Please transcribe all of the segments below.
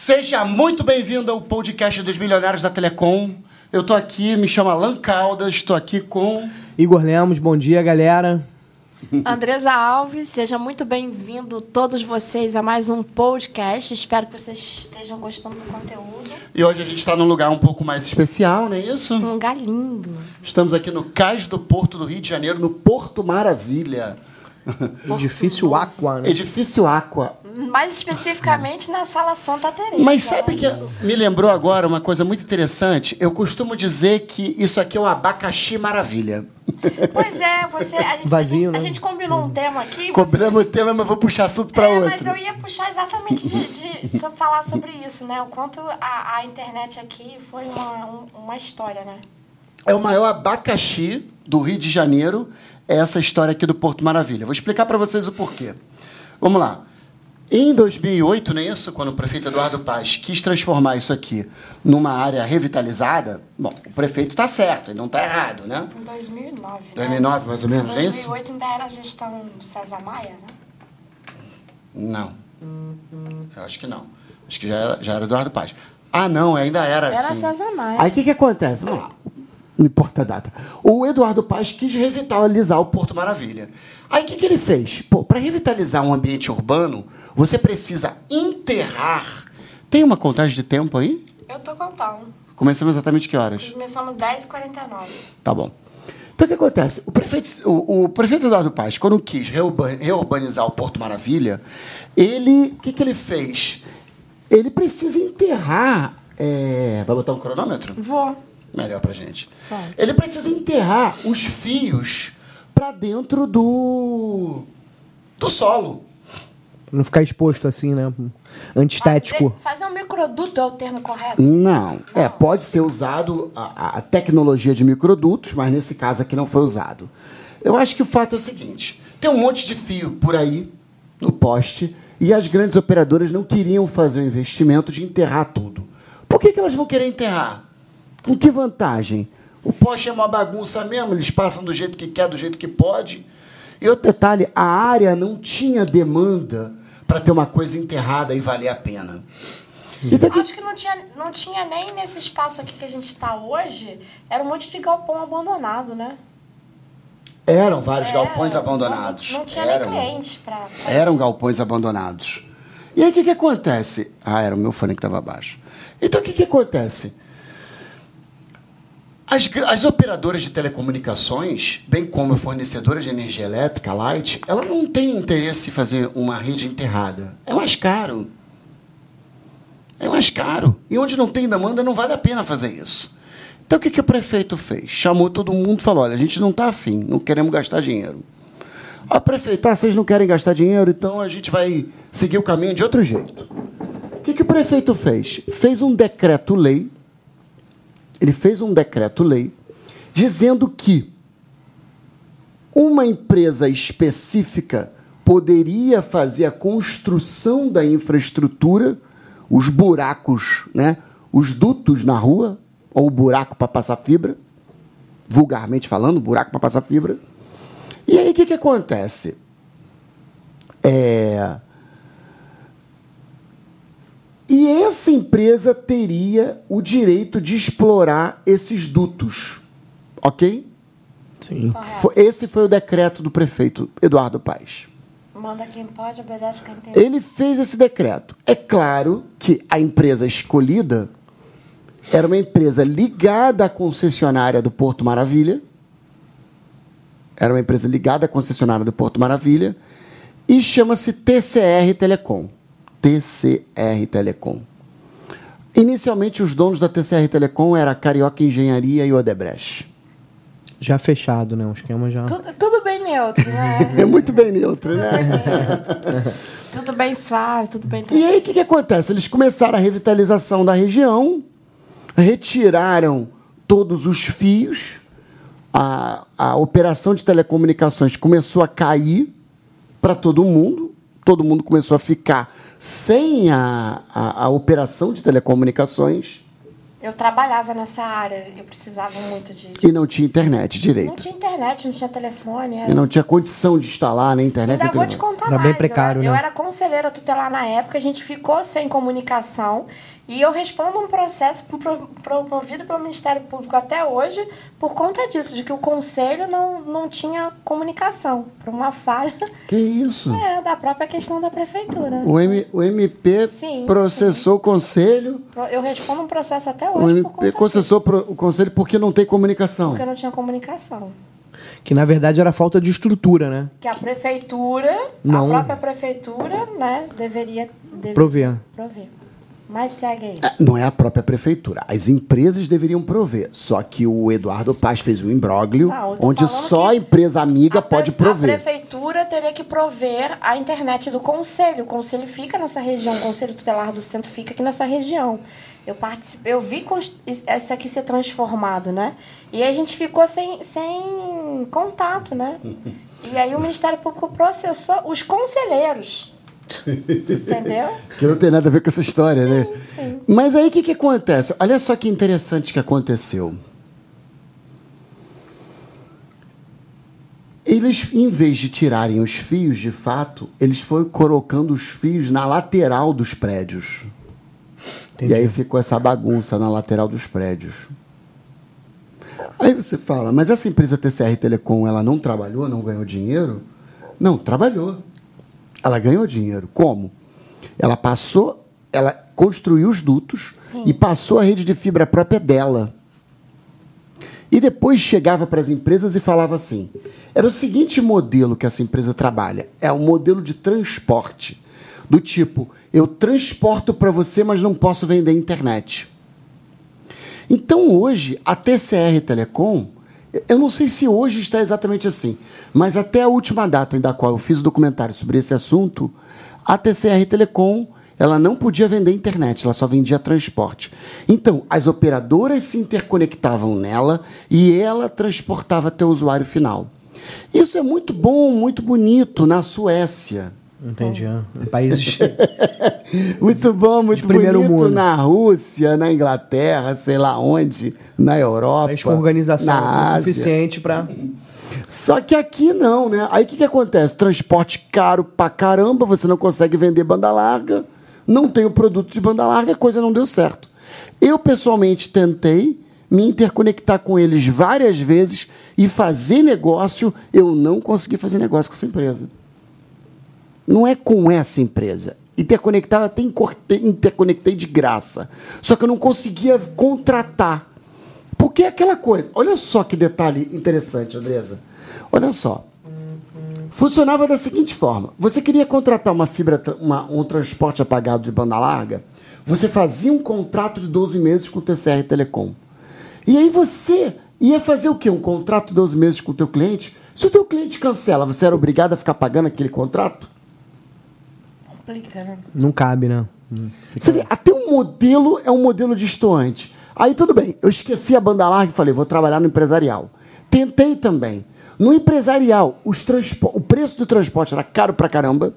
Seja muito bem-vindo ao podcast dos Milionários da Telecom. Eu tô aqui, me chamo Alan Caldas, estou aqui com. Igor Lemos, bom dia, galera. Andresa Alves, seja muito bem-vindo todos vocês a mais um podcast. Espero que vocês estejam gostando do conteúdo. E hoje a gente está num lugar um pouco mais especial, não é isso? Um lugar lindo. Estamos aqui no Cais do Porto do Rio de Janeiro, no Porto Maravilha. Edifício Aqua, né? Edifício Aqua. Mais especificamente na Sala Santa Teresa. Mas sabe que me lembrou agora uma coisa muito interessante? Eu costumo dizer que isso aqui é um abacaxi maravilha. Pois é, você, a, gente, Vazio, a, gente, né? a gente combinou um tema aqui. Cobramos o tema, mas vou puxar assunto para é, outro. mas eu ia puxar exatamente de, de falar sobre isso, né? O quanto a, a internet aqui foi uma, um- uma história, né? É o maior abacaxi do Rio de Janeiro, é essa história aqui do Porto Maravilha. Vou explicar para vocês o porquê. Vamos lá. Em 2008, não é isso? Quando o prefeito Eduardo Paz quis transformar isso aqui numa área revitalizada, bom, o prefeito está certo, ele não está errado, né? Em 2009, né? 2009, mais ou menos, não é isso? 2008 ainda era a gestão César Maia, né? Não. Eu acho que não. Acho que já era, já era Eduardo Paz. Ah, não, ainda era. Era sim. César Maia. Aí o que, que acontece? Vamos lá. Não importa a data. O Eduardo Paz quis revitalizar o Porto Maravilha. Aí o que, que ele fez? Pô, para revitalizar um ambiente urbano, você precisa enterrar. Tem uma contagem de tempo aí? Eu tô contando. Começamos exatamente que horas? Começamos 10h49. Tá bom. Então o que acontece? O prefeito, o, o prefeito Eduardo Paz, quando quis reurba- reurbanizar o Porto Maravilha, ele. O que, que ele fez? Ele precisa enterrar. é, vai botar um cronômetro? Vou. Melhor pra gente. Pode. Ele precisa enterrar os fios para dentro do. do solo. Pra não ficar exposto assim, né? Antiestético. Fazer, fazer um microduto é o termo correto? Não. É, pode ser usado a, a tecnologia de microdutos, mas nesse caso aqui não foi usado. Eu acho que o fato é o seguinte: tem um monte de fio por aí no poste e as grandes operadoras não queriam fazer o investimento de enterrar tudo. Por que, que elas vão querer enterrar? Com que vantagem? O poste é uma bagunça mesmo, eles passam do jeito que quer, do jeito que pode. E outro detalhe, a área não tinha demanda para ter uma coisa enterrada e valer a pena. Então, Acho que não tinha, não tinha nem nesse espaço aqui que a gente está hoje. Era um monte de galpão abandonado, né? Eram vários É, galpões não- abandonados. Não, tinha eram, nem cliente pra. pra- eram galpões abandonados. E aí o que, que acontece? Ah, era o meu fone que estava abaixo. Então o que, que acontece? As, as operadoras de telecomunicações, bem como a fornecedora de energia elétrica, a Light, ela não tem interesse em fazer uma rede enterrada. É mais caro. É mais caro. E onde não tem demanda, não vale a pena fazer isso. Então o que, que o prefeito fez? Chamou todo mundo e falou: olha, a gente não está afim, não queremos gastar dinheiro. Ah, prefeito, ah, vocês não querem gastar dinheiro, então a gente vai seguir o caminho de outro jeito. O que, que o prefeito fez? Fez um decreto-lei. Ele fez um decreto-lei dizendo que uma empresa específica poderia fazer a construção da infraestrutura, os buracos, né? os dutos na rua, ou o buraco para passar fibra, vulgarmente falando, buraco para passar fibra. E aí o que, que acontece? É... E essa empresa teria o direito de explorar esses dutos. Ok? Sim. Fo- Esse foi o decreto do prefeito Eduardo Paes. Manda quem pode, obedece quem tem. Ele fez esse decreto. É claro que a empresa escolhida era uma empresa ligada à concessionária do Porto Maravilha. Era uma empresa ligada à concessionária do Porto Maravilha. E chama-se TCR Telecom. TCR Telecom. Inicialmente, os donos da TCR Telecom eram a Carioca Engenharia e Odebrecht. Já fechado, né? O esquema já. Tudo, tudo bem neutro, né? É muito bem neutro, né? tudo bem suave, tudo bem. E aí o que, que acontece? Eles começaram a revitalização da região, retiraram todos os fios, a, a operação de telecomunicações começou a cair para todo mundo, todo mundo começou a ficar sem a, a, a operação de telecomunicações. Eu trabalhava nessa área, eu precisava muito de. E não tinha internet Não direito. tinha internet, não tinha telefone. E Era... não tinha condição de instalar na internet. Ainda e vou te contar Era mais. bem eu precário, era, eu né? era conselheira tutelar na época, a gente ficou sem comunicação e eu respondo um processo pro- promovido pelo Ministério Público até hoje por conta disso, de que o conselho não, não tinha comunicação, por uma falha Que isso? é, da própria questão da prefeitura. O, M, o MP Sim, processou o conselho. Eu respondo um processo até O hoje por MP conta disso, processou pro- o conselho porque não tem comunicação. porque não tinha comunicação. Que na verdade era falta de estrutura, né? Que a prefeitura, Não. a própria prefeitura, né, deveria, deveria Prover. prover. Mas segue aí. É, Não é a própria prefeitura. As empresas deveriam prover. Só que o Eduardo Paz fez um imbróglio tô onde só a empresa amiga A pode prover. A prefeitura teria que prover a internet do conselho. O conselho fica nessa região, o conselho tutelar do centro fica aqui nessa região. Eu participei, eu vi esse aqui ser transformado, né? E a gente ficou sem, sem contato, né? E aí o Ministério Público processou os conselheiros. Entendeu? Que não tem nada a ver com essa história, né? sim. Mas aí o que, que acontece? Olha só que interessante que aconteceu. Eles, em vez de tirarem os fios de fato, eles foram colocando os fios na lateral dos prédios. Entendi. E aí ficou essa bagunça na lateral dos prédios. Aí você fala, mas essa empresa TCR Telecom, ela não trabalhou, não ganhou dinheiro? Não, trabalhou. Ela ganhou dinheiro. Como? Ela passou, ela construiu os dutos e passou a rede de fibra própria dela. E depois chegava para as empresas e falava assim: era o seguinte modelo que essa empresa trabalha, é um modelo de transporte. Do tipo, eu transporto para você, mas não posso vender internet. Então hoje, a TCR Telecom, eu não sei se hoje está exatamente assim, mas até a última data da qual eu fiz o documentário sobre esse assunto, a TCR Telecom ela não podia vender internet, ela só vendia transporte. Então, as operadoras se interconectavam nela e ela transportava até o usuário final. Isso é muito bom, muito bonito na Suécia. Entendi. ah. Em países. Muito bom, muito primeiro bonito mundo. na Rússia, na Inglaterra, sei lá onde, na Europa. país com organização na assim, Ásia. suficiente para. Só que aqui não, né? Aí o que, que acontece? Transporte caro pra caramba, você não consegue vender banda larga, não tem o produto de banda larga, a coisa não deu certo. Eu, pessoalmente, tentei me interconectar com eles várias vezes e fazer negócio, eu não consegui fazer negócio com essa empresa. Não é com essa empresa. Interconectar, eu até interconectei de graça. Só que eu não conseguia contratar. Porque é aquela coisa. Olha só que detalhe interessante, Andresa. Olha só. Funcionava da seguinte forma: você queria contratar uma fibra, uma- um transporte apagado de banda larga, você fazia um contrato de 12 meses com o TCR Telecom. E aí você ia fazer o quê? Um contrato de 12 meses com o teu cliente? Se o teu cliente cancela, você era obrigado a ficar pagando aquele contrato? Complica, né? Não cabe, né? Hum. Você vê, até o modelo é um modelo distoante. Aí tudo bem, eu esqueci a banda larga e falei, vou trabalhar no empresarial. Tentei também. No empresarial, os transpo- o preço do transporte era caro pra caramba,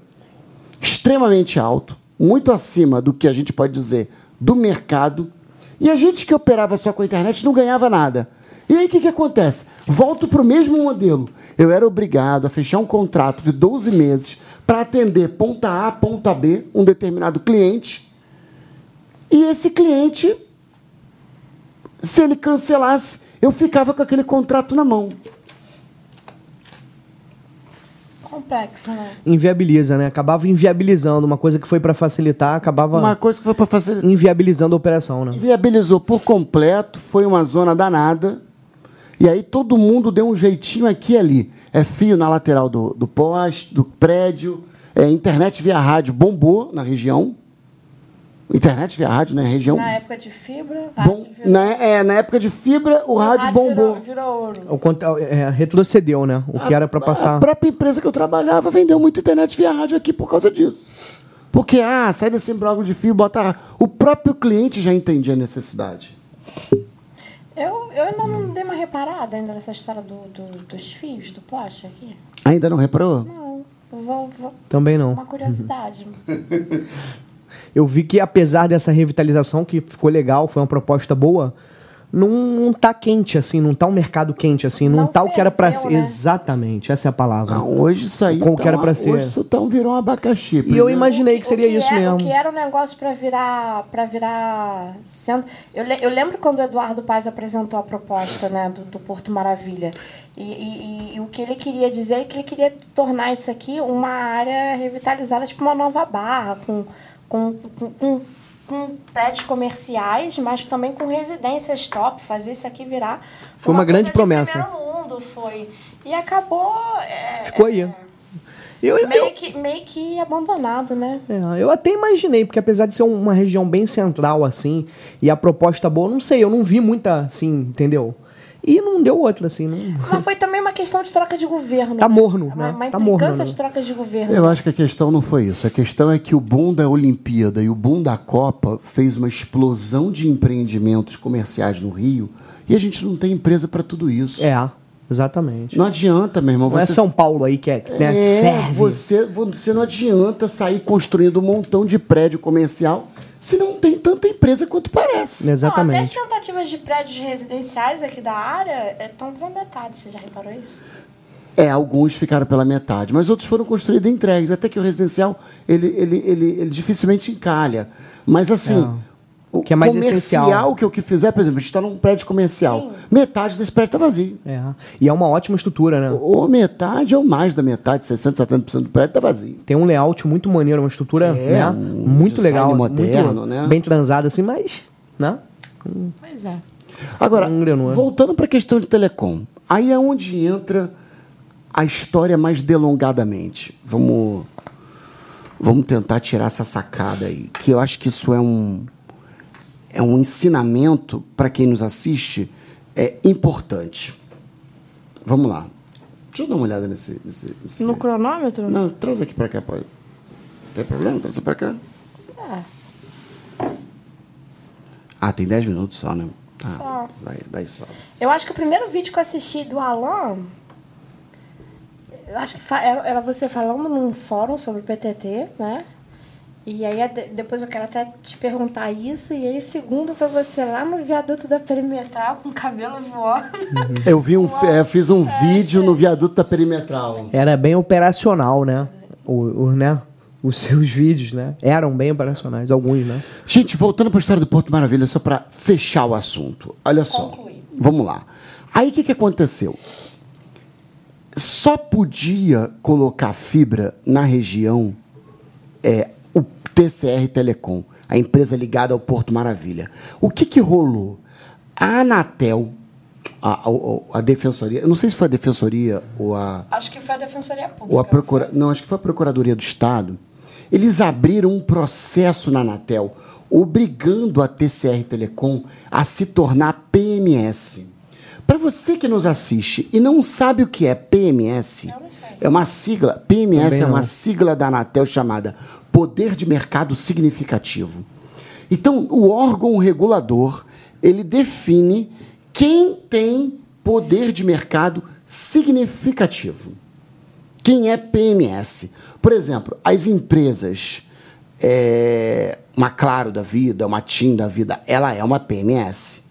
extremamente alto, muito acima do que a gente pode dizer do mercado. E a gente que operava só com a internet não ganhava nada. E aí o que, que acontece? Volto para o mesmo modelo. Eu era obrigado a fechar um contrato de 12 meses para atender ponta A, ponta B, um determinado cliente. E esse cliente, se ele cancelasse, eu ficava com aquele contrato na mão. Complexo, né? Inviabiliza, né? Acabava inviabilizando. Uma coisa que foi para facilitar, acabava Uma coisa que foi para facilitar. inviabilizando a operação, né? Viabilizou por completo, foi uma zona danada. E aí todo mundo deu um jeitinho aqui e ali. É fio na lateral do, do poste, do prédio. É, internet via rádio bombou na região. Internet via rádio na região. Na época de fibra, Bom, rádio virou- na, é, na época de fibra, o rádio bombou. Virou, virou ouro. O é, retrocedeu, né? O que era para A passar. própria empresa que eu trabalhava vendeu muito internet via rádio aqui por causa disso. Porque, ah, sai desse imbróglio de fio, bota. O próprio cliente já entendia a necessidade. Eu, eu ainda não dei uma reparada ainda nessa história do, do- dos fios, do poste aqui. Ainda não reparou? Não, vou, vou- Também não. uma curiosidade. eu vi que apesar dessa revitalização, que ficou legal, foi uma proposta boa, não, não tá quente assim, não tá um mercado quente assim, não, Não tá o que era pra ferveu, ser. né? Exatamente, essa é a palavra. Não, hoje isso aí Como tá que era uma- pra ser. Hoje isso tá um virou um abacaxi. E eu imaginei O que seria o isso é- mesmo. O que era um negócio para virar, para virar centro. Eu, eu lembro quando o Eduardo Paz apresentou a proposta, né, do, do Porto Maravilha. E, e- e o que ele queria dizer é que ele queria tornar isso aqui uma área revitalizada, tipo uma nova barra, com, com, com, com- com prédios comerciais, mas também com residências top, fazer isso aqui virar. Foi uma grande coisa de promessa. primeiro mundo, foi. E acabou. é, Ficou aí. é, Eu, eu, meio, que, meio que abandonado, né? é, eu até imaginei, porque apesar de ser uma região bem central assim, e a proposta boa, não sei, eu não vi muita assim, entendeu? E não deu outra assim, não. Mas foi também uma questão de troca de governo. Tá morno, Uma, né? uma Tá implicância morno, né? de troca de governo. Eu acho que a questão não foi isso. A questão é que o boom da Olimpíada e o boom da Copa fez uma explosão de empreendimentos comerciais no Rio e a gente não tem empresa para tudo isso. É, exatamente. Não adianta, meu irmão. Não é você- São Paulo aí que é, que, né, É, ferve. você, você não adianta sair construindo um montão de prédio comercial se não tem tanta empresa quanto parece. Não, até as Exatamente. tentativas de prédios residenciais aqui da área estão pela metade. Você já reparou isso? É, alguns ficaram pela metade, mas outros foram construídos e entregues. Até que o residencial, ele, ele, ele, ele dificilmente encalha. Mas assim, É. o Que é mais comercial essencial. que eu que fizer, por exemplo, a gente está num prédio comercial. Sim. Metade desse prédio está vazio. É. E é uma ótima estrutura, né? Ou metade ou mais da metade, 60%, 70% do prédio está vazio. Tem um layout muito maneiro, uma estrutura É, né? um muito legal, moderno, muito né? bem transada assim, mas, né? Pois é. Agora, Não engrenou. voltando para a questão de telecom, aí é onde entra a história mais delongadamente. Vamos, vamos tentar tirar essa sacada aí, que eu acho que isso é um, é um ensinamento para quem nos assiste é importante. Vamos lá. Deixa eu dar uma olhada nesse. nesse, nesse- No cronômetro? Não, traz aqui para cá, pode. Tem problema? Traz para cá. É. Ah, tem 10 minutos só, né? Ah, Só. Daí, daí só. Eu acho que o primeiro vídeo que eu assisti do Alan. Eu acho que era você falando num fórum sobre o PTT, né? E aí de- depois eu quero até te perguntar isso. E aí o segundo foi você lá no viaduto da Perimetral com o cabelo voando. Eu vi um, é, fiz um vídeo no viaduto da Perimetral. Era bem operacional, né? O, o- né? Os seus vídeos, né? Eram bem operacionais, alguns, né? Gente, voltando para a história do Porto Maravilha, só para fechar o assunto. Olha só. Concluir. Vamos lá. Aí o que, que aconteceu? Só podia colocar fibra na região é, TCR Telecom, a empresa ligada ao Porto Maravilha. O que, que rolou? A Anatel, a, a, a Defensoria, eu não sei se foi a Defensoria ou a, Acho que foi a Defensoria Pública. ou a procura, não, acho que foi a Procuradoria do Estado. Eles abriram um processo na Anatel obrigando a TCR Telecom a se tornar PMS. Para você que nos assiste e não sabe o que é PMS, é uma sigla, PMS Também é uma não. sigla da Anatel chamada Poder de Mercado Significativo. Então, o órgão regulador, ele define quem tem poder de mercado significativo. Quem é PMS? Por exemplo, as empresas, é, uma Claro da vida, uma TIM da vida, ela é uma PMS.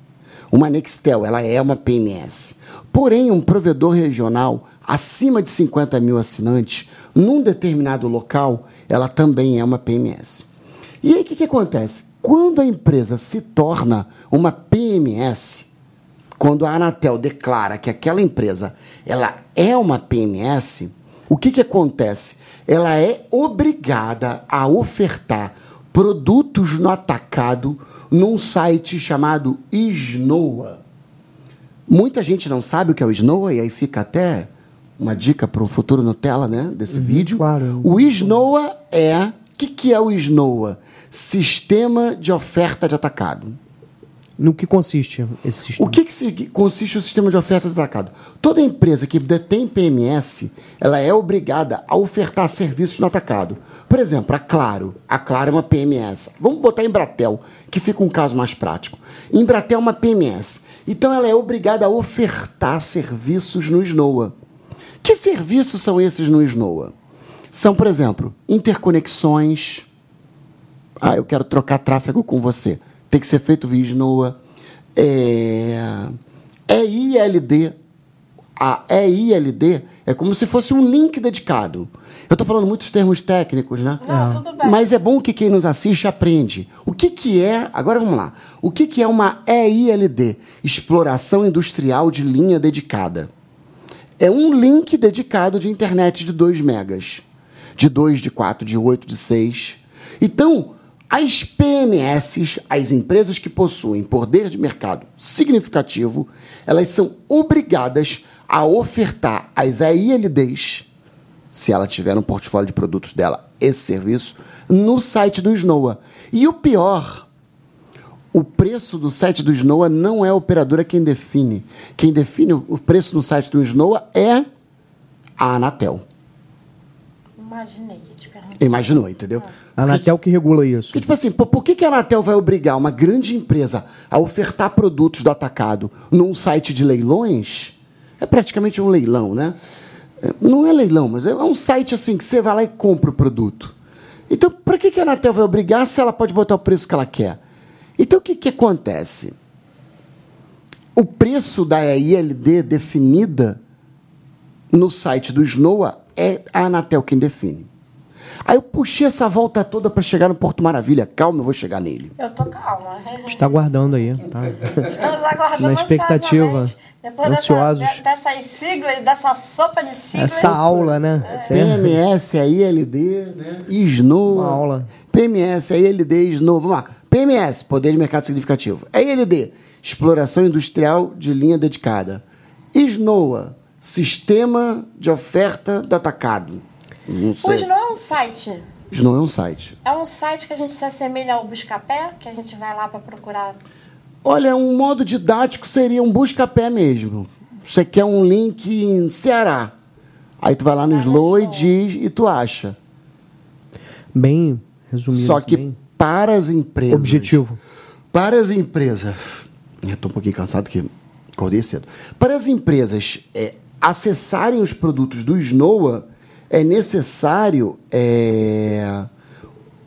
Uma Nextel, ela é uma PMS. Porém, um provedor regional acima de 50 mil assinantes, num determinado local, ela também é uma PMS. E aí o que, que acontece? Quando a empresa se torna uma PMS, quando a Anatel declara que aquela empresa ela é uma PMS, o que, que acontece? Ela é obrigada a ofertar produtos no atacado num site chamado Snoa. Muita gente não sabe o que é o Snoa, e aí fica até uma dica para o futuro Nutella, né? Desse vídeo. claro. O Snoa é. O que, que é o Snoa? Sistema de oferta de atacado. No que consiste esse sistema? O que, que consiste o sistema de oferta de atacado? Toda empresa que detém PMS, ela é obrigada a ofertar serviços no atacado. Por exemplo, a Claro. A Claro é uma PMS. Vamos botar Embratel, que fica um caso mais prático. Embratel é uma PMS. Então ela é obrigada a ofertar serviços no Snoa. Que serviços são esses no Snoa? São, por exemplo, interconexões, Ah, eu quero trocar tráfego com você. Tem que ser feito via Snoa. É, é ILD. A EILD é como se fosse um link dedicado. Eu estou falando muitos termos técnicos, né? Não, tudo bem. Mas é bom que quem nos assiste aprende. O que, que é, agora vamos lá, o que, que é uma EILD? Exploração Industrial de Linha Dedicada. É um link dedicado de internet de 2 megas. De 2, de 4, de 8, de 6. Então, as PMS, as empresas que possuem poder de mercado significativo, elas são obrigadas a ofertar as AILDs, se ela tiver no portfólio de produtos dela esse serviço, no site do Snoa. E o pior, o preço do site do Snoa não é a operadora quem define. Quem define o preço no site do Snoa é a Anatel. Imaginei, perguntar. Imaginou, entendeu? A Anatel que regula isso. Porque, tipo assim, por, por que, que a Anatel vai obrigar uma grande empresa a ofertar produtos do atacado num site de leilões? É praticamente um leilão, né? É, Não é leilão, mas é um site assim que você vai lá e compra o produto. Então, para que, que a Anatel vai obrigar se ela pode botar o preço que ela quer? Então, o que, que acontece? O preço da ILD definida no site do Snoa é a Anatel quem define. Aí eu puxei essa volta toda para chegar no Porto Maravilha. Calma, eu vou chegar nele. Eu tô calma. Está aguardando aí, tá? Estamos aguardando Na expectativa. Depois ansiosos. Dessa, de- dessas siglas, dessa sopa de siglas. Essa aula, né? É- PMS, a ILD, né? SNOA. Uma aula. PMS, a ILD, SNOA. Vamos lá. PMS, Poder de Mercado Significativo. A ILD, Exploração Industrial de Linha Dedicada. SNOA, Sistema de Oferta do Atacado. Não O sei. Snow é um site. SNOA é um site. É um site que a gente se assemelha ao Buscapé, que a gente vai lá para procurar. Olha, um modo didático seria um busca-pé mesmo. Você quer um link em Ceará. Aí tu vai lá no Vai Slow e diz e tu acha. Bem resumido. Só que bem para as empresas. objetivo. Para as empresas. Eu estou um pouquinho cansado que acordei cedo. Para as empresas é, acessarem os produtos do Snoa, é necessário é,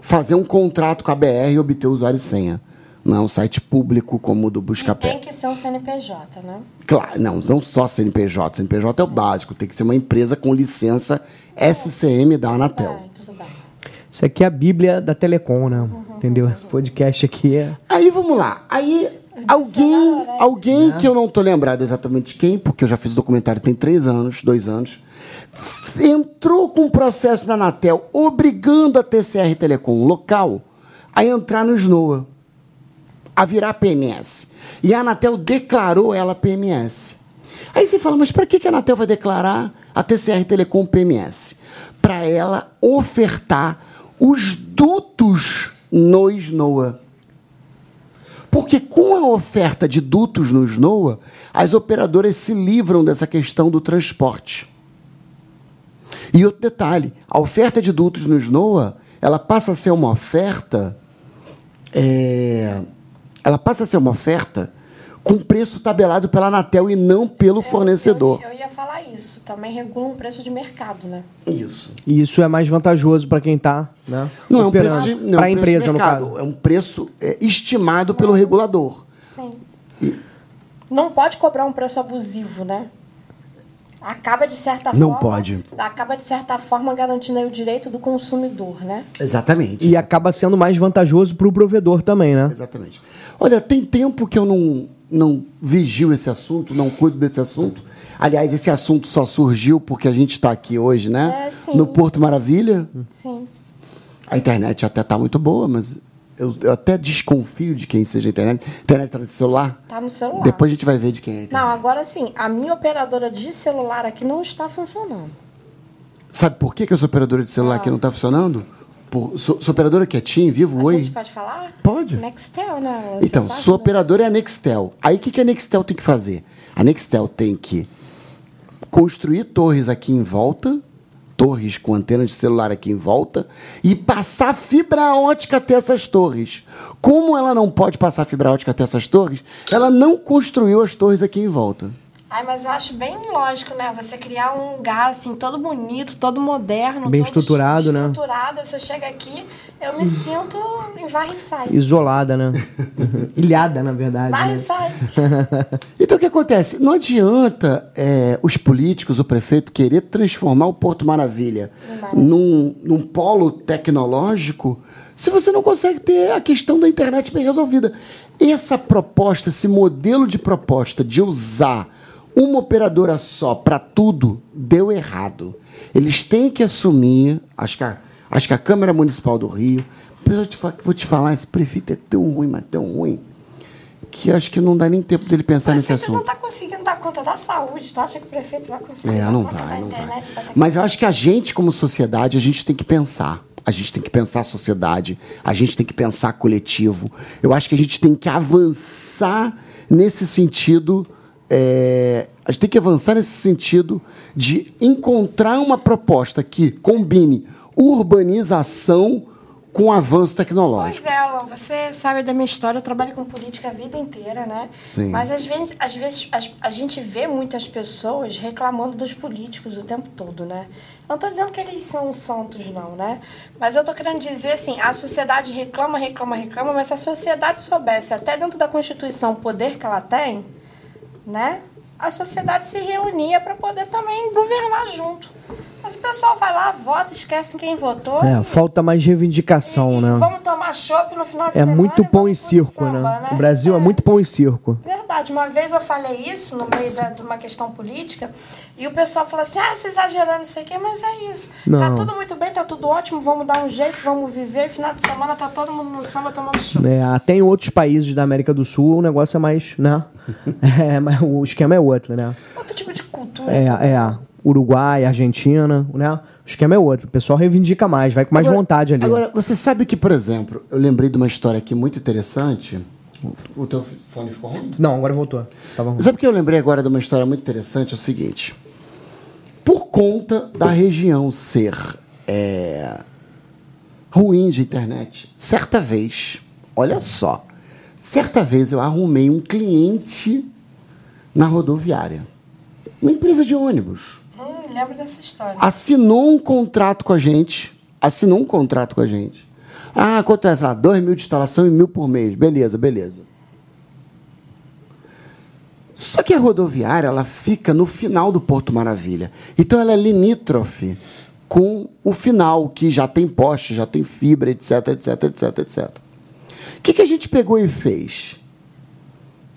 fazer um contrato com a BR e obter usuário e senha. Não é um site público como o do E Buscapé. tem que ser um CNPJ, né? Claro, não, não só CNPJ. CNPJ é o básico, tem que ser uma empresa com licença SCM da Anatel. Vai, tudo bem. Isso aqui é a Bíblia da Telecom, né? Entendeu? Esse podcast aqui é. Aí vamos lá. Aí alguém, alguém que eu não tô lembrado exatamente quem, porque eu já fiz o documentário tem três anos, dois anos, entrou com um processo na Anatel obrigando a TCR Telecom local a entrar no SNOA, a virar PMS. E a Anatel declarou ela PMS. Aí você fala, mas para que a Anatel vai declarar a TCR Telecom PMS? Para ela ofertar os dutos no SNOA. Porque com a oferta de dutos no SNOA, as operadoras se livram dessa questão do transporte. E outro detalhe, a oferta de dutos no SNOA, ela passa a ser uma oferta, é, ela passa a ser uma oferta com preço tabelado pela Anatel e não pelo fornecedor. Eu, eu ia falar isso. Também regula um preço de mercado, né? Isso. E isso é mais vantajoso para quem tá, né? Não é um preço de, não, Pra é um preço de empresa, no mercado, caso. É um preço é, estimado pelo regulador. Sim. Não pode cobrar um preço abusivo, né? Acaba de certa Não forma. pode. Acaba de certa forma garantindo aí o direito do consumidor, né? Exatamente. E acaba sendo mais vantajoso para o provedor também, né? Exatamente. Olha, tem tempo que eu não, não vigio esse assunto, não cuido desse assunto. Aliás, esse assunto só surgiu porque a gente está aqui hoje, né? É, sim. No Porto Maravilha. Sim. A internet até está muito boa, mas eu, eu até desconfio de quem seja a internet. A internet está no celular? Tá no celular. Depois a gente vai ver de quem é a Não, agora sim, a minha operadora de celular aqui não está funcionando. Sabe por que, que a sua operadora de celular aqui não está funcionando? Por, sua, sua operadora que é TIM, Vivo, A Oi? gente pode falar? Pode. Nextel, né? Então, Você sabe, sua operadora é a Nextel. Aí o que, que a Nextel tem que fazer? A Nextel tem que construir torres aqui em volta, torres com antena de celular aqui em volta, e passar fibra ótica até essas torres. Como ela não pode passar fibra ótica até essas torres, ela não construiu as torres aqui em volta. Ai, mas eu acho bem lógico, né? Você criar um lugar assim, todo bonito, todo moderno, Bem todo estruturado, né? estruturado. Você chega aqui, eu me sinto em varre e sai. Isolada, né? Ilhada, na verdade. Varre né? e sai. Então o que acontece? Não adianta é, os políticos, o prefeito, querer transformar o Porto Maravilha Maravilha. num, num polo tecnológico se você não consegue ter a questão da internet bem resolvida. Essa proposta, esse modelo de proposta de usar uma operadora só para tudo, deu errado. Eles têm que assumir, acho que a, acho que a Câmara Municipal do Rio, eu te vou te falar, esse prefeito é tão ruim, mas tão ruim, que acho que não dá nem tempo dele pensar O nesse prefeito não assunto. está conseguindo dar conta da saúde. Tu acha que o prefeito vai conseguir É, dar não conta vai, da não vai. internet, tecnologia? Mas eu acho que a gente, como sociedade, a gente tem que pensar. A gente tem que pensar a sociedade, a gente tem que pensar coletivo. Eu acho que a gente tem que avançar nesse sentido. É, a gente tem que avançar nesse sentido de encontrar uma proposta que combine urbanização com avanço tecnológico. Pois é, Alan, você sabe da minha história, eu trabalho com política a vida inteira, né? Sim. Mas às vezes, às vezes a gente vê muitas pessoas reclamando dos políticos o tempo todo, né? Não estou dizendo que eles são santos, não, né? Mas eu estou querendo dizer assim, a sociedade reclama, reclama, reclama, mas se a sociedade soubesse até dentro da Constituição o poder que ela tem, né? A sociedade se reunia para poder também governar junto. Mas o pessoal vai lá, vota, esquece quem votou. É, e- falta mais reivindicação, e né? Vamos tomar chopp no final de É semana. muito pão e circo, samba, né? O Brasil é muito pão e circo. Verdade. Uma vez eu falei isso no meio da- de uma questão política e o pessoal falou assim: ah, você exagerou, não sei o quê, mas é isso. Tá Não. tudo muito bem, tá tudo ótimo, vamos dar um jeito, vamos viver. Final de semana tá todo mundo no samba tomando chopp. É, até em outros países da América do Sul o negócio é mais, né? É, mas o esquema é outro, né? Outro tipo de cultura. É, é Uruguai, Argentina, né? O esquema é outro. O pessoal reivindica mais, vai com mais Agora- vontade ali. Agora, você sabe que, por exemplo, eu lembrei de uma história aqui muito interessante. O teu fone ficou ruim? Não, agora voltou. Tava ruim. Sabe que eu lembrei agora de uma história muito interessante? É o seguinte. Por conta da região ser é, ruim de internet, certa vez, olha só, certa vez eu arrumei um cliente na rodoviária. Uma empresa de ônibus. Lembro dessa história. Assinou um contrato com a gente. Assinou um contrato com a gente. Ah, acontece lá, dois mil de instalação e mil por mês. Beleza, beleza. Só que a rodoviária ela fica no final do Porto Maravilha. Então ela é limítrofe com o final, que já tem poste, já tem fibra, etc, etc, etc, etc. O que, que a gente pegou e fez?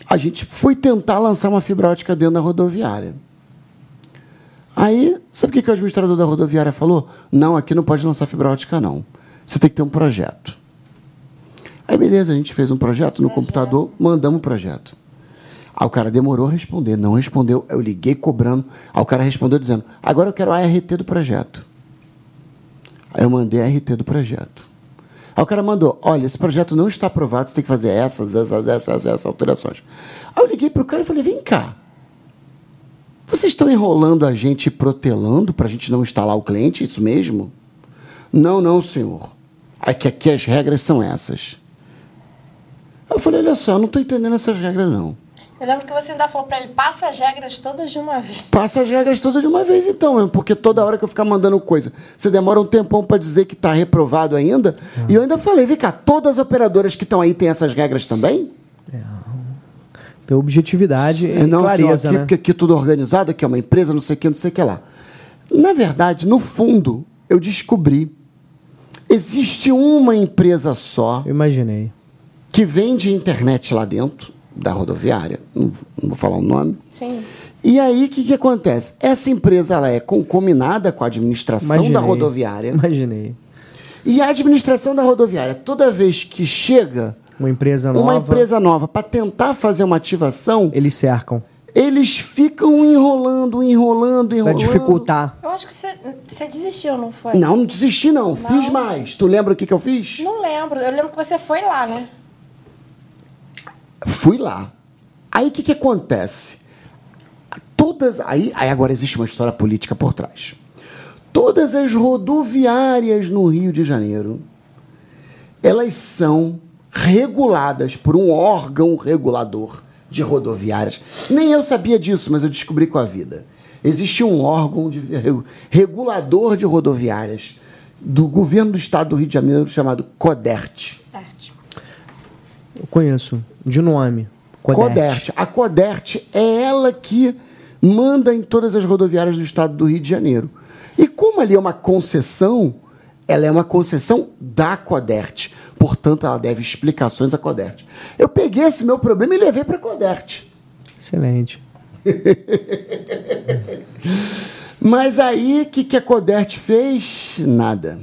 A gente foi tentar lançar uma fibra ótica dentro da rodoviária. Aí, sabe o que, que o administrador da rodoviária falou? Não, aqui não pode lançar fibra ótica, não. Você tem que ter um projeto. Aí, beleza, a gente fez um projeto no computador, mandamos o projeto. Aí o cara demorou a responder, não respondeu. Eu liguei cobrando. Aí o cara respondeu dizendo: agora eu quero a RT do projeto. Aí eu mandei a RT do projeto. Aí o cara mandou: olha, esse projeto não está aprovado, você tem que fazer essas, essas, essas, essas alterações. Aí eu liguei para o cara e falei: vem cá. Vocês estão enrolando a gente e protelando para a gente não instalar o cliente, isso mesmo? Não, não, senhor. Aqui, aqui as regras são essas. Eu falei, olha só, eu não estou entendendo essas regras, não. Eu lembro que você ainda falou pra ele, passa as regras todas de uma vez. Passa as regras todas de uma vez, então, mesmo, porque toda hora que eu ficar mandando coisa, você demora um tempão para dizer que está reprovado ainda. E eu ainda falei, vem cá, todas as operadoras que estão aí têm essas regras também? Tem objetividade É, e não, clareza, senhor, aqui, né? porque aqui tudo organizado, aqui é uma empresa, não sei o que, não sei o que lá. Na verdade, no fundo, eu descobri, existe uma empresa só Eu imaginei. que vende internet lá dentro da rodoviária, não, não vou falar o nome. Sim. E aí, o que, que acontece? Essa empresa ela é concominada com a administração Imaginei. da rodoviária. Imaginei. E a administração da rodoviária, toda vez que chega Uma empresa nova. uma empresa nova para tentar fazer uma ativação, Eles cercam. eles ficam enrolando, enrolando, Pra enrolando. dificultar. Eu acho que você, desistiu, não foi? Não, não desisti não. Fiz mais. Tu lembra o que, que eu fiz? Não lembro. Eu lembro que você foi lá, né? Fui lá. Aí o que, que acontece? Todas. Aí, aí agora existe uma história política por trás. Todas as rodoviárias no Rio de Janeiro, elas são reguladas por um órgão regulador de rodoviárias. Nem eu sabia disso, mas eu descobri com a vida. Existia um órgão de regulador de rodoviárias do governo do estado do Rio de Janeiro chamado CODERT. Eu conheço, de nome. Codert. Codert. A Codert é ela que manda em todas as rodoviárias do estado do Rio de Janeiro. E como ali é uma concessão, ela é uma concessão da Codert. Portanto, ela deve explicações à Codert. Eu peguei esse meu problema e levei para a Codert. Excelente. Mas aí, o que, que a Codert fez? Nada.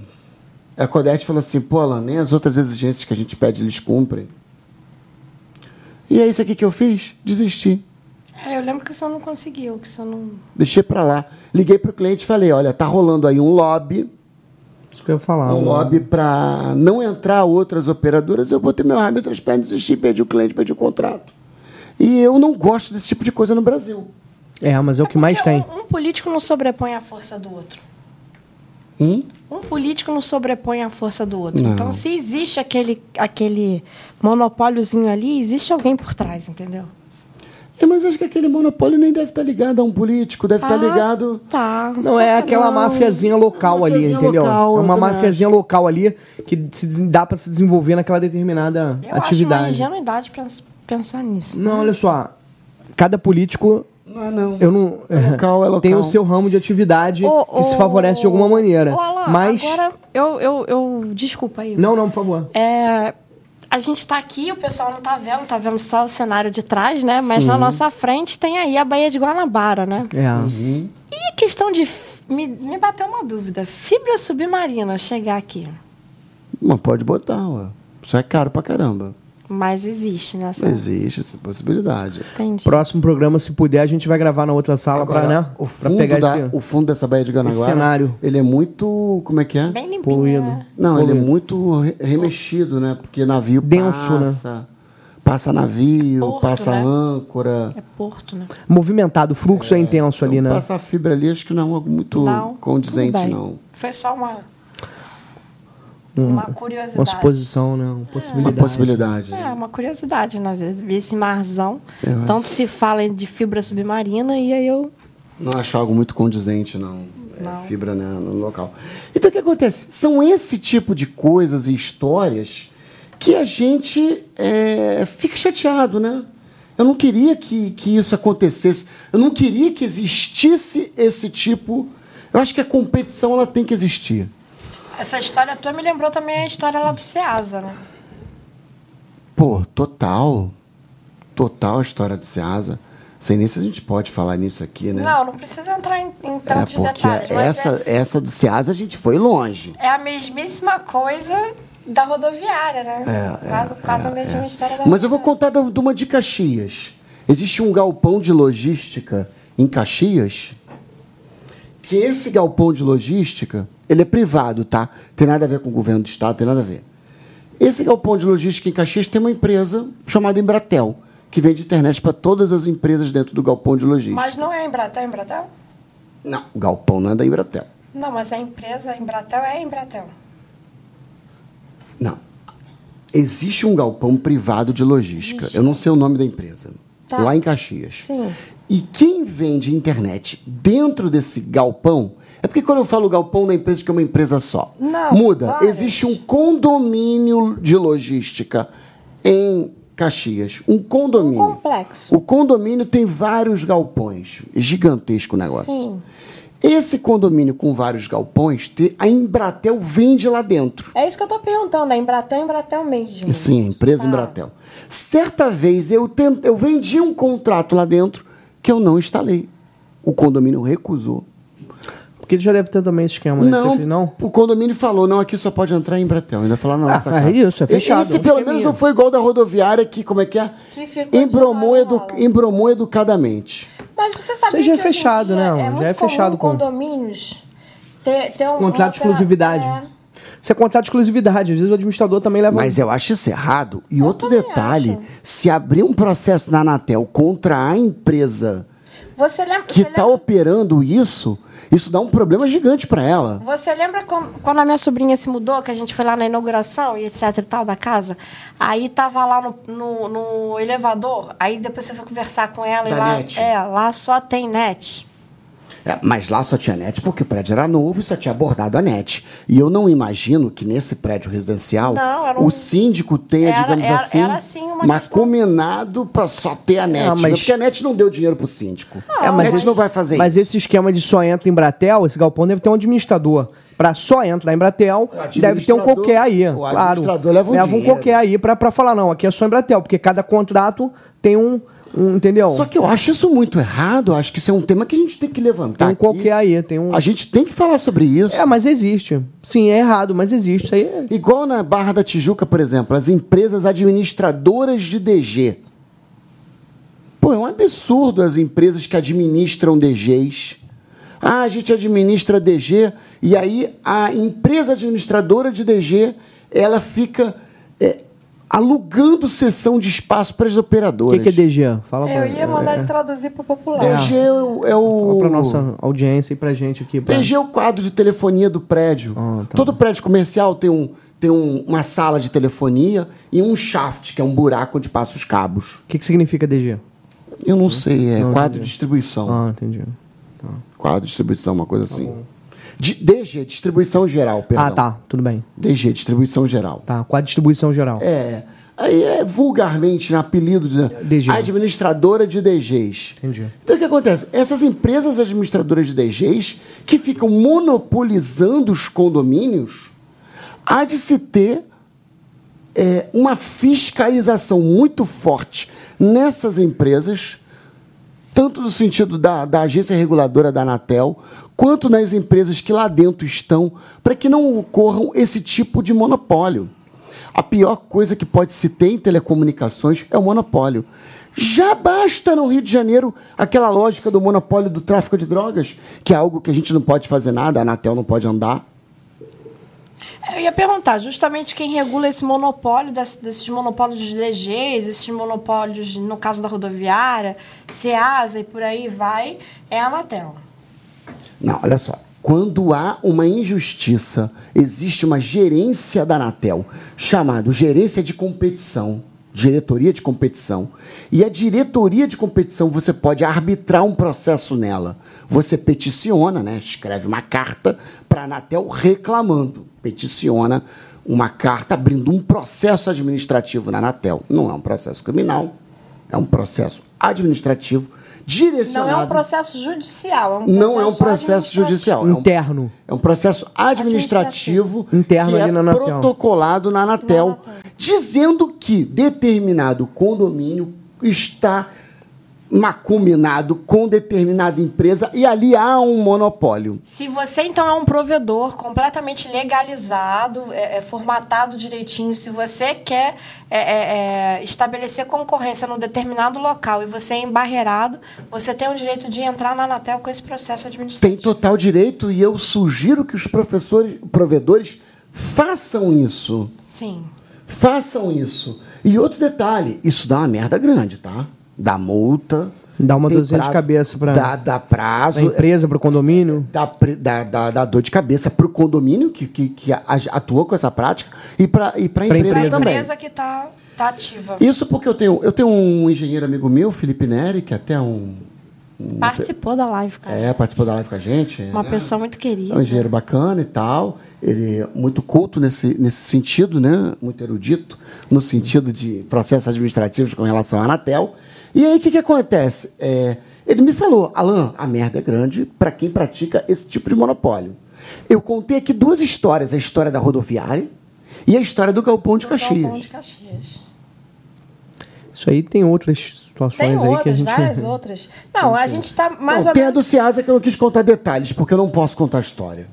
A Codert falou assim, pô, Alan, nem as outras exigências que a gente pede eles cumprem. E é isso aqui que eu fiz? Desisti. É, eu lembro que você não conseguiu, que você não... Deixei para lá. Liguei para o cliente e falei, olha, tá rolando aí um lobby... Isso que eu ia falar. Um lobby para não entrar outras operadoras. Eu botei meu rabo entre as pernas, desisti, perdi o cliente, perdi o contrato. E eu não gosto desse tipo de coisa no Brasil. É, mas é o que mais tem. Um, um, político não sobrepõe a força do outro. Hum? Um político não sobrepõe a força do outro. Não. Então, se existe aquele, aquele monopóliozinho ali, existe alguém por trás, entendeu? É, mas acho que aquele monopólio nem deve estar ligado a um político, deve ah, estar ligado. Tá. Não, é aquela não. mafiazinha local é ali, entendeu? Local, é uma mafiazinha acho. local ali que se, dá para se desenvolver naquela determinada Eu atividade. Acho uma ingenuidade pensar nisso. Não, né? olha só. Cada político não, não. Eu não. É local, é local. Tem o seu ramo de atividade ô, que se favorece de alguma maneira. Ô, Alan, mas. Agora, eu, eu, eu. Desculpa aí. Não, não, por favor. É. A gente está aqui, o pessoal não está vendo, está vendo só o cenário de trás, né? Mas uhum. na nossa frente tem aí a Baía de Guanabara, né? É. Uhum. E a questão de. Me, me bateu uma dúvida. Fibra submarina chegar aqui. Mas pode botar, ué. Isso é caro pra caramba. Mas existe, né? Essa... Existe essa possibilidade. Entendi. Próximo programa, se puder, a gente vai gravar na outra sala para né? O fundo, pegar da, esse, o fundo dessa Baía de Guanaguara. cenário. Ele é muito. Como é que é? Bem limpinho. Poluído. Né? Não, Poluído. ele é muito remexido, né? Porque navio Denso, passa. Né? Passa navio, porto, passa né? âncora. É porto, né? Movimentado, o fluxo é, é intenso então ali, né? Passar fibra ali, acho que não é algo muito não, condizente, não. Foi só uma uma curiosidade. Uma suposição, né? Uma possibilidade. Uma possibilidade. É, uma curiosidade, na verdade. Vi esse marzão. Eu Tanto acho. se fala de fibra submarina e aí eu. Não acho algo muito condizente, não. É não. fibra né, no local. Então o que acontece? São esse tipo de coisas e histórias que a gente é, fica chateado, né? Eu não queria que, que isso acontecesse. Eu não queria que existisse esse tipo. Eu acho que a competição ela tem que existir. Essa história tua me lembrou também a história lá do Ceasa, né? Pô, total. Total a história do Ceasa. Sei nem se a gente pode falar nisso aqui, né? Não, não precisa entrar em, em tantos é detalhes. Essa, é, essa do Ceasa a gente foi longe. É a mesmíssima coisa da rodoviária, né? É, quase, é, quase é, a mesma é. história da Mas eu vou contar de uma de Caxias. Existe um galpão de logística em Caxias que esse galpão de logística ele é privado, tá? Tem nada a ver com o governo do estado, tem nada a ver. Esse galpão de logística em Caxias tem uma empresa chamada Embratel, que vende internet para todas as empresas dentro do galpão de logística. Mas não é Embratel, Embratel? Não, o galpão não é da Embratel. Não, mas a empresa Embratel é Embratel. Não. Existe um galpão privado de logística. Eu não sei o nome da empresa. Tá. Lá em Caxias. Sim. E quem vende internet dentro desse galpão é porque quando eu falo galpão da empresa, que é uma empresa só. Não, Muda. Existe um condomínio de logística em Caxias. Um condomínio. Um complexo. O condomínio tem vários galpões. É gigantesco o negócio. Sim. Esse condomínio com vários galpões, a Embratel vende lá dentro. É isso que eu estou perguntando. A Embratel é Embratel mesmo. Sim, a empresa Ah. Embratel. Certa vez eu, eu vendi um contrato lá dentro que eu não instalei. O condomínio recusou. Porque ele já deve ter também esse esquema, né? Não, fez, não? o condomínio falou, não, aqui só pode entrar em Embratel. Ainda falaram na Ah, nossa é cara. isso, é fechado, Esse é pelo menos não foi igual da rodoviária que, como é que é? Que ficou Embromou, edu... Embromou educadamente. Mas você sabia Isso já é que hoje em fechado, né? É Já é fechado com- condomínios ter, ter um Contrato de exclusividade. É. Isso é contrato de exclusividade. Às vezes o administrador também leva. Mas eu acho isso errado. E outro também detalhe, acho. se abrir um processo na Anatel contra a empresa Você lembra? que está lembra- operando isso, Isso dá um problema gigante para ela. Você lembra quando a minha sobrinha se mudou, que a gente foi lá na inauguração e etc e tal da casa? Aí tava lá no, no, no elevador, aí depois você foi conversar com ela e Da lá. net. É, lá só tem net. É, mas lá só tinha net porque o prédio era novo e só tinha abordado a net. E eu não imagino que nesse prédio residencial Não, um- o síndico tenha, Era- digamos era- assim, era, assim, para só ter a net. Ah, mas- né? Porque a net não deu dinheiro pro síndico. É, a mas net esse- não vai fazer Mas isso. esse esquema de só entra em Bratel, esse galpão deve ter um administrador. Pra só entrar em Bratel, O deve ter um qualquer aí. o claro. administrador leva um um dinheiro. qualquer aí pra falar, não, aqui é só em Bratel, porque cada contrato tem um. Entendeu? Só que eu acho isso muito errado. Acho que isso é um tema que a gente tem que levantar. tem um qualquer aí, tem um. A gente tem que falar sobre isso. É, mas existe. Sim, é errado, mas existe. Isso aí é- Igual na Barra da Tijuca, por exemplo, as empresas administradoras de DG. Pô, é um absurdo as empresas que administram DGs. Ah, a gente administra DG e aí a empresa administradora de DG ela fica é, alugando sessão de espaço para as O operadoras. que, que é DG? Fala Eu pra, ia mandar ele traduzir pro popular. DG é o, é o fala pra nossa audiência e pra gente aqui. Pra... DG é o quadro de telefonia do prédio. Ah, tá. Todo prédio comercial tem, um, tem um- uma sala de telefonia e um shaft, que é um buraco onde passa os cabos. O que, que significa DG? Eu não sei, é Não, quadro entendi. de distribuição. Ah, entendi. Quadro de distribuição, uma coisa assim. De, DG, distribuição geral, perdão. Ah, tá, tudo bem. DG, distribuição geral. Tá, com a distribuição geral. É. Aí é vulgarmente, no apelido de DG. administradora de DGs. Entendi. Então o que acontece? Essas empresas administradoras de DGs que ficam monopolizando os condomínios, há de se ter é, uma fiscalização muito forte nessas empresas, tanto no sentido da, da agência reguladora da Anatel, quanto nas empresas que lá dentro estão, para que não ocorram esse tipo de monopólio. A pior coisa que pode se ter em telecomunicações é o monopólio. Já basta no Rio de Janeiro aquela lógica do monopólio do tráfico de drogas, que é algo que a gente não pode fazer nada, a Anatel não pode andar. Eu ia perguntar, justamente quem regula esse monopólio, desse- desses monopólios de DGs, esses monopólios, no caso da rodoviária, SEASA e por aí vai, é a Anatel. Não, olha só. Quando há uma injustiça, existe uma gerência da Anatel, chamada gerência de competição, diretoria de competição. E a diretoria de competição, você pode arbitrar um processo nela. Você peticiona, né? escreve uma carta para a Anatel reclamando. Peticiona uma carta abrindo um processo administrativo na Anatel. Não é um processo criminal, é um processo administrativo direcionado Não é um processo judicial, é um não é um processo judicial. É um, Interno. é um processo administrativo, Interno que é ali na protocolado na Anatel, Na Anatel. dizendo que determinado condomínio está macuminado com determinada empresa e ali há um monopólio. Se você, então, é um provedor completamente legalizado, é, é, formatado direitinho, se você quer é, é, é, estabelecer concorrência num determinado local e você é embarreirado, você tem o direito de entrar na Anatel com esse processo Tem administrativo. total direito e eu sugiro que os professores, provedores façam isso. Sim. Façam isso. E outro detalhe, isso dá uma merda grande, tá? Dá multa. Dá uma dorzinha de cabeça pra- Dá, dá prazo. Da empresa, pro condomínio. Dá, dá, dá, dá dor de cabeça pro condomínio que, que, que a- atua com essa prática e para e Pra empresa, Para a empresa. também. empresa que está tá ativa. Isso porque eu tenho, eu tenho um engenheiro amigo meu, Felipe Neri, que até um. Participou da live, cara. É, participou da live com a gente. Uma né? pessoa muito querida. É um engenheiro bacana e tal. Ele é muito culto nesse, nesse sentido, né? Muito erudito, no sentido de processos administrativos com relação à Anatel. E aí, o que, que acontece? É, ele me falou, Alan, a merda é grande para quem pratica esse tipo de monopólio. Eu contei aqui duas histórias: a história da rodoviária e a história do Galpão de Do Galpão Caxias. de Caxias. Isso aí tem outras situações Tem aí outras, que a gente. várias outras. Não, a gente está mais Não, ou tem a menos... do Ceasa que eu não quis contar detalhes, porque eu não posso contar a história.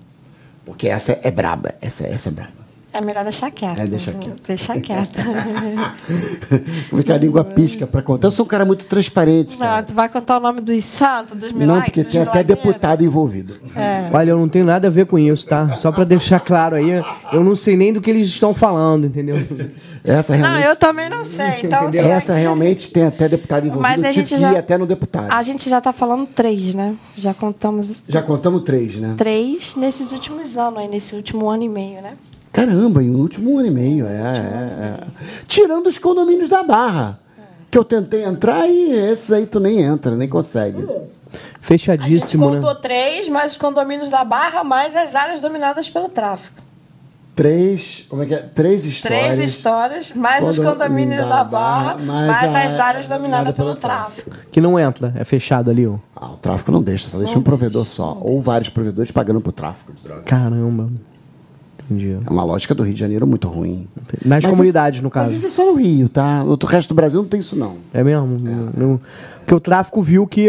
Porque essa é braba. Essa, essa é braba. É melhor deixar quieto. É, deixa quieto. Deixa quieto. Porque a língua pisca para contar. Eu sou um cara muito transparente. Não, Cara. tu vai contar o nome dos santos, dos milagres? Não, porque tem até deputado envolvido. É. Olha, eu não tenho nada a ver com isso, tá? Só pra deixar claro aí, eu não sei nem do que eles estão falando, entendeu? Essa Não, realmente, eu também não sei. Então, segue. essa realmente tem até deputado envolvido. Mas a tive gente já- até no deputado. A gente já tá falando três, né? Já contamos Já contamos três, né? três nesses últimos anos, aí, nesse último ano e meio, né? Caramba, em um último ano e meio. É, é, é. Tirando os condomínios da Barra. Que eu tentei entrar e esses aí tu nem entra, nem consegue. Fechadíssimo, a gente contou né? três, mais os condomínios da Barra, mais as áreas dominadas pelo tráfico. Três. Como é que é? Três histórias. Três histórias, mais os Condomínio condomínios da da Barra, mais mais, a- as áreas dominadas dominada pelo pelo tráfico. Que não entra, é fechado ali, ó. Ah, o tráfico não deixa, só deixa um provedor só. Ou vários provedores pagando pro tráfico de droga. Caramba. Entendi. É uma lógica do Rio de Janeiro muito ruim. Nas Mas comunidades, isso- no caso. Mas isso é só no Rio, tá? O resto do Brasil não tem isso, não. É mesmo? Não- Porque o tráfico viu que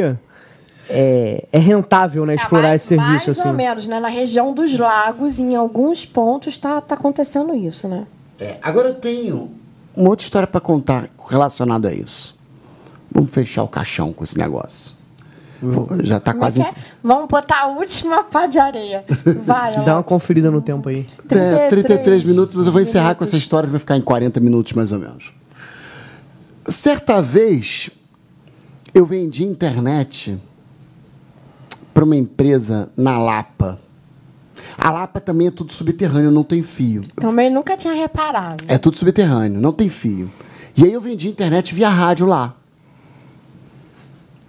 é, é rentável, né, explorar É, mais, esse serviço, mais assim. ou menos, né? Na região dos lagos, em alguns pontos, tá, tá acontecendo isso, né? É, agora eu tenho uma outra história para contar relacionada a isso. Vamos fechar o caixão com esse negócio. Vou- Já está Como é quase. é? Vamos botar a última pá de areia. Vai. Dá uma conferida no tempo aí. É, 33 33 minutos, mas eu vou encerrar com essa história, vai ficar em 40 minutos mais ou menos. Certa vez, eu vendi internet para uma empresa na Lapa. A Lapa também é tudo subterrâneo, não tem fio. Também nunca tinha reparado. É tudo subterrâneo, não tem fio. E aí eu vendi internet via rádio lá.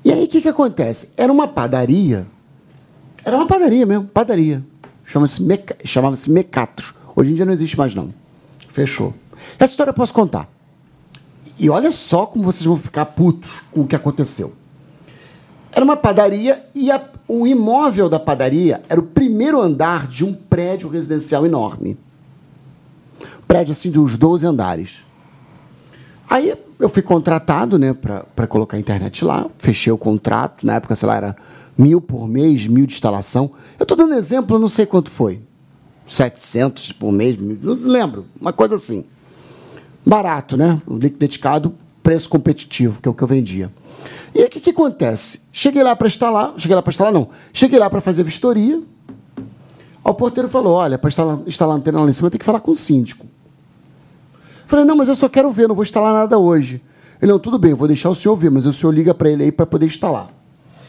E aí o que, que acontece? Era uma padaria. Era uma padaria mesmo, padaria. Chama-se Meca- Chamava-se Mecatos. Hoje em dia não existe mais, não. Fechou. Essa história eu posso contar. E olha só como vocês vão ficar putos com o que aconteceu. Era uma padaria e a- o imóvel da padaria era o primeiro andar de um prédio residencial enorme. Prédio assim de uns 12 andares. Aí eu fui contratado, né, para colocar a internet lá. Fechei o contrato. Na época, sei lá, era mil por mês, mil de instalação. Eu estou dando exemplo, não sei quanto foi. 700 por mês, não lembro. Uma coisa assim. Barato, né? O líquido dedicado, preço competitivo, que é o que eu vendia. E aí o que, que acontece? Cheguei lá para instalar, cheguei lá para instalar, não. Cheguei lá para fazer vistoria. O porteiro falou: olha, para instalar, instalar a antena lá em cima, tem que falar com o síndico. Falei, não, mas eu só quero ver, não vou instalar nada hoje. Ele, não, tudo bem, vou deixar o senhor ver, mas o senhor liga para ele aí para poder instalar.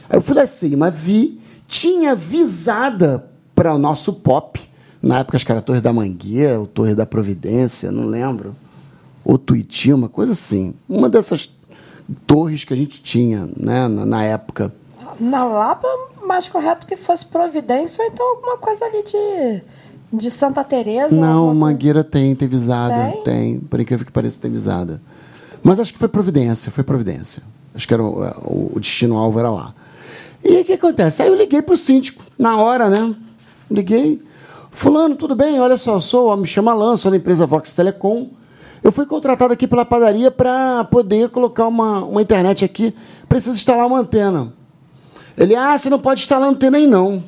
Aí eu fui lá em cima, vi, tinha visada para o nosso pop. Na época, acho que era a Torre da Mangueira, ou Torre da Providência, não lembro. Ou Tuiuti, uma coisa assim. Uma dessas torres que a gente tinha né, na, na época. Na Lapa, mais correto que fosse Providência ou então alguma coisa ali de, de Santa Teresa. Não, Mangueira tem, tem visada. Tem? Tem? por incrível que pareça, tem visada. Mas acho que foi Providência, foi Providência. Acho que era o, o- o destino-alvo era lá. E aí o que acontece? Aí eu liguei pro síndico, na hora, né? Liguei. Fulano, tudo bem? Olha só, sou, me chama Alan, sou da empresa Vox Telecom. Eu fui contratado aqui pela padaria para poder colocar uma, uma internet aqui. Preciso instalar uma antena. Ele, ah, você não pode instalar antena aí não.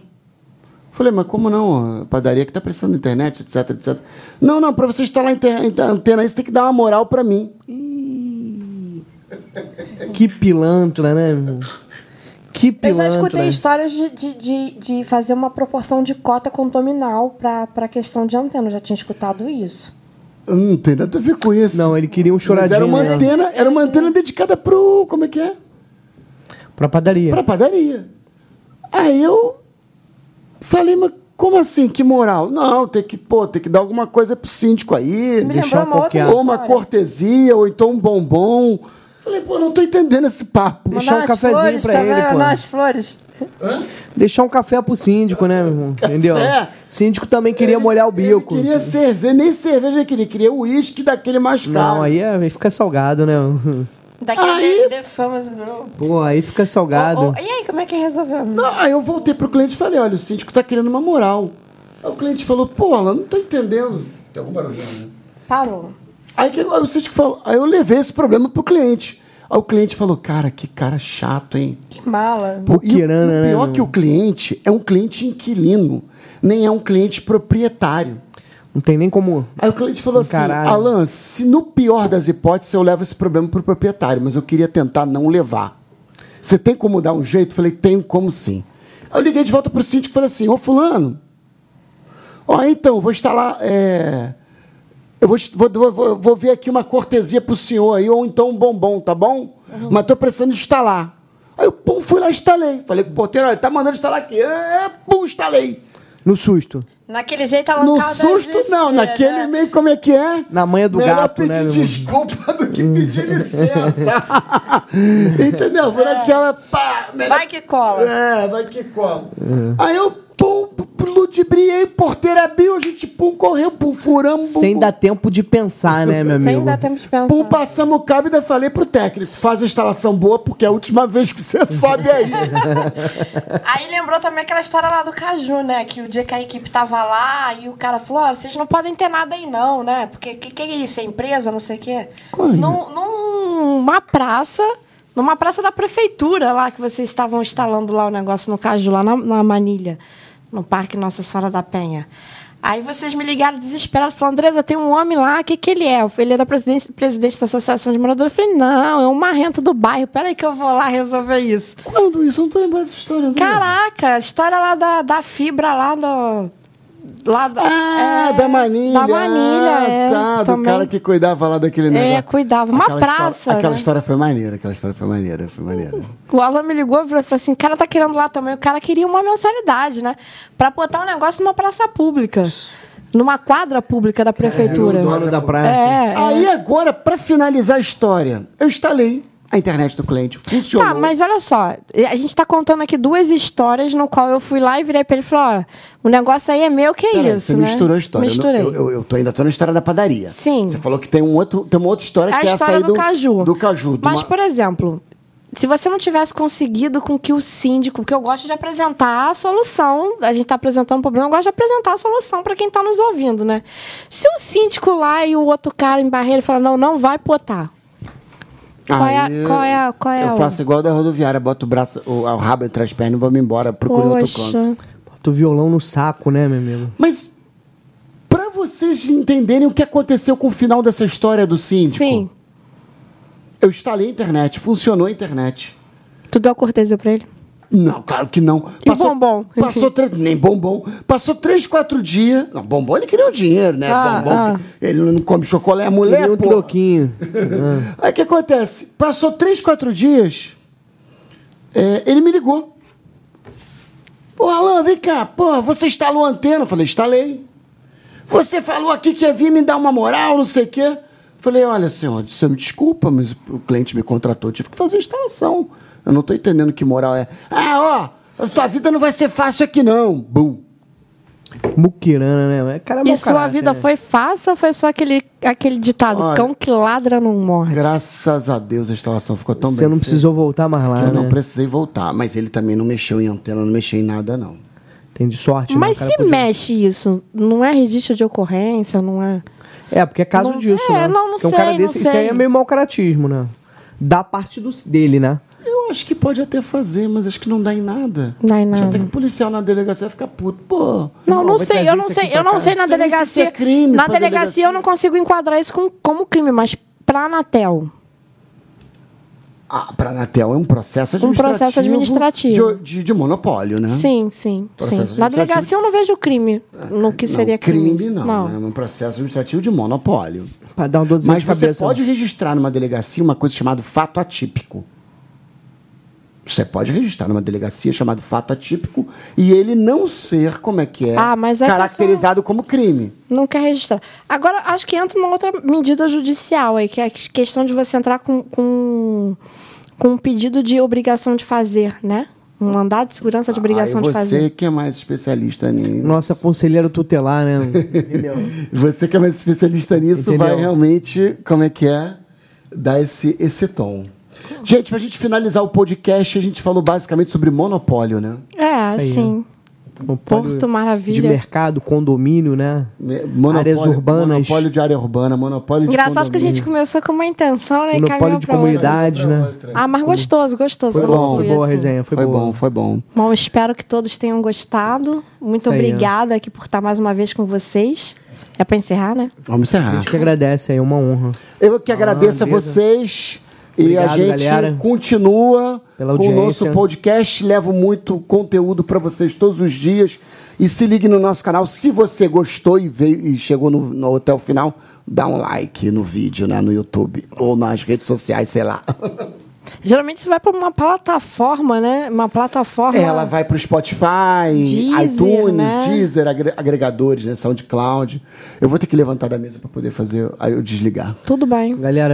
Falei, mas como não? A padaria que está precisando de internet, etc, etc. Não, não, para você instalar inter- a antena aí, você tem que dar uma moral para mim. Que pilantra, né, meu? Que Eu já pilantra. escutei histórias de, de, de, fazer uma proporção de cota condominal para a questão de antena. Eu já tinha escutado isso. Não tem nada a ver com isso. Não, ele queria um Mas choradinho. era uma né? antena, era uma antena dedicada pro. Como é que é? Pra padaria. Pra padaria. Aí eu falei, mas como assim? Que moral? Não, tem que, pô, tem que dar alguma coisa pro síndico aí. Deixar uma outra qualquer- Ou uma cortesia, ou então um bombom. Falei, pô, não tô entendendo esse papo. Deixar um Mandar cafezinho flores pra também, ele, pô. mandar as flores. Deixar um café pro síndico, né, meu irmão? Entendeu? Café? Síndico também queria molhar o bico. Ele queria cerveja, nem cerveja ele queria, queria uísque daquele mais caro. Não, aí, é- aí fica salgado, né? Daquele Aí- The Famous Girl. Pô, aí fica salgado. Ô, ô, e aí, como é que resolveu? Não, aí eu voltei pro cliente e falei, olha, o síndico tá querendo uma moral. Aí o cliente falou, pô, ela não tô entendendo. Tem algum barulho, né? Parou. Aí, que- aí o síndico falou, aí eu levei esse problema pro cliente. Aí o cliente falou, cara, que cara chato, hein? Que mala. Pô, e o- e né, pior que o cliente é um cliente inquilino, nem é um cliente proprietário. Não tem nem como. Aí o cliente falou assim: Caralho. Alan, se no pior das hipóteses eu levo esse problema pro proprietário, mas eu queria tentar não levar. Você tem como dar um jeito? Eu falei: tenho como sim. Aí eu liguei de volta pro síndico e falei assim: Ô Fulano, ó, então, vou instalar. é, Eu vou, vou, vou, vou ver aqui uma cortesia pro senhor aí, ou então um bombom, tá bom? Mas tô precisando instalar. Aí eu pum, fui lá e instalei. Falei com o porteiro, olha, tá mandando instalar aqui. É, pum, instalei. No susto. Naquele jeito ela No susto, não, naquele meio, como é que é? Na manha do Melhor gato, pedir né, irmão? desculpa do que pedir licença. Entendeu? Por aquela. Pá, melhor- Vai que cola. É, vai que cola. Aí eu, pum, ludibriei, porteira abriu, a gente, pum, correu, pum, furamos, pum, Sem pum, dar tempo de pensar, né, meu Sem amigo? dar tempo de pensar. Pum, passamos o cabo e ainda falei pro técnico: faz a instalação boa, porque é a última vez que você sobe aí. Aí lembrou também aquela história lá do Caju, né? Que o dia que a equipe tava lá e o cara falou, ó, vocês não podem ter nada aí não, né? Porque que, que é isso? É empresa, não sei o quê? Qual é? Num, numa praça, numa praça da prefeitura lá, que vocês estavam instalando lá o negócio no Caju, lá na, na Manilha, no Parque Nossa Senhora da Penha. Aí vocês me ligaram desesperados, falando, Andresa, tem um homem lá, o que, que ele é? Ele era presidente, presidente da Associação de Moradores. Eu falei, não, é um marrento do bairro, peraí que eu vou lá resolver isso. Quando isso? Eu não tô lembrando dessa história, André. Caraca, a história lá da, da fibra lá do. Lá da, Ah, é, da manilha. Da manilha, ah, é. tá, do também. cara que cuidava lá daquele negócio. cuidava. Uma Aquela praça, História, aquela né? história foi maneira, aquela história foi maneira, foi maneira. O Alan me ligou e falou assim: o cara tá querendo lá também. O cara queria uma mensalidade, né? Pra botar um negócio numa praça pública. Numa quadra pública da prefeitura. O dono da praça. É, é. Aí agora, pra finalizar a história, eu instalei a internet do cliente, funcionou. Tá, mas olha só, a gente tá contando aqui duas histórias no qual eu fui lá e virei pra ele e falei, ó, o negócio aí é meu, que é Peraí, isso, você né? misturou a história. Misturei. Eu, eu, eu tô, ainda tô na história da padaria. Sim. Você falou que tem, um outro, tem uma outra história a que é essa história aí do, do caju. Do caju. Mas, uma- por exemplo, se você não tivesse conseguido com que o síndico, porque eu gosto de apresentar a solução, a gente está apresentando um problema, eu gosto de apresentar a solução para quem está nos ouvindo, né? Se o síndico lá e o outro cara em barreira falar, não, não vai botar. Qual é a- qual é a- qual é Eu faço igual da rodoviária, boto o braço, o, o rabo entre as pernas e vamos embora, procuro outro canto. Bota o violão no saco, né, meu amigo? Mas, pra vocês entenderem o que aconteceu com o final dessa história do síndico, Sim. eu instalei a internet, funcionou a internet. Tu deu a cortesia para ele? Não, claro que não. E bombom? Passou três, nem bombom. Passou três, quatro dias. Não, bombom ele queria o dinheiro, né? Ah, bombom. ah. Ele não come chocolate, é mulher, um pô. troquinho. Aí o que acontece? Passou três, quatro dias, é, ele me ligou. Pô, Alan, vem cá. Pô, você instalou a antena? Eu falei, instalei. Você falou aqui que ia vir me dar uma moral, não sei o quê. Falei, olha, senhor, você me desculpa, mas o cliente me contratou, eu tive que fazer a instalação. Eu não estou entendendo que moral é. Ah, ó, a tua vida não vai ser fácil aqui, não. Bum. Muquirana, né? Cara, é E sua caráter, vida né? foi fácil ou foi só aquele, aquele ditado, Olha, cão que ladra não morre? Graças a Deus a instalação ficou tão bem. Você não feita. precisou voltar mais lá, Eu não né? precisei voltar, mas ele também não mexeu em antena, não mexeu em nada, não. Tem de sorte, né? Mas se podia- mexe isso, não é registro de ocorrência, não é... É, porque é caso Não- disso, é, né? não, não Porque um cara sei, desse, não isso aí sei. é meio mau caratismo, né? Da parte do, dele, né? Eu acho que pode até fazer, mas acho que não dá em nada. Dá em Já nada. tem que o policial na delegacia ficar puto. Pô. Não, não sei, eu não sei, pra eu não sei na Sei nem se delegacia. isso é crime na pra delegacia, delegacia. eu não consigo enquadrar isso com- como crime, mas pra Anatel. Ah, para a Anatel é um processo Um administrativo. processo administrativo. De, de- de monopólio, né? Sim, sim, sim. Na delegacia eu não vejo crime no que seria não, crime. crime. não. É um processo administrativo de monopólio. Pra dar dorzinha Mas de você cabeça. pode registrar numa delegacia uma coisa chamada fato atípico. Você pode registrar numa delegacia chamado fato atípico e ele não ser, como é que é, Ah, caracterizado como crime. Não quer registrar. Agora, acho que entra uma outra medida judicial aí, que é a questão de você entrar com, com, com um pedido de obrigação de fazer, né? Um mandado de segurança de obrigação Aí de você fazer. que é mais especialista nisso. Nossa conselheiro tutelar, né? Entendeu? Você que é mais especialista nisso Entendeu? vai realmente, como é que é, dar esse, esse tom. Gente, pra gente finalizar o podcast, a gente falou basicamente sobre monopólio, né? É, aí, sim. Monopólio Porto Maravilha. De mercado, condomínio, né? Monopólio, Áreas urbanas. Monopólio de área urbana, monopólio de Engraçado que a gente começou com uma intenção, né? Monopólio de outra. comunidades, né? Ah, mas gostoso, gostoso. Foi bom, Foi boa a assim. resenha, foi, Foi boa. bom, foi bom. Bom, espero que todos tenham gostado. Muito Isso aí, obrigada aqui por estar mais uma vez com vocês. É pra encerrar, né? Vamos A encerrar. gente que agradece aí, uma honra. Eu que agradeço a beleza. Vocês. e Obrigado, a gente galera. continua Pela com o nosso podcast. Levo muito conteúdo para vocês todos os dias. E se ligue no nosso canal. Se você gostou e veio e chegou no, no até o final, dá um like no vídeo, né, no YouTube ou nas redes sociais, sei lá. Geralmente você vai pra uma plataforma, né? Uma plataforma. Ela vai pro Spotify, Deezer, iTunes, né? Deezer, agre- agregadores, né, SoundCloud. Eu vou ter que levantar da mesa para poder fazer aí eu desligar. Tudo bem. Galera,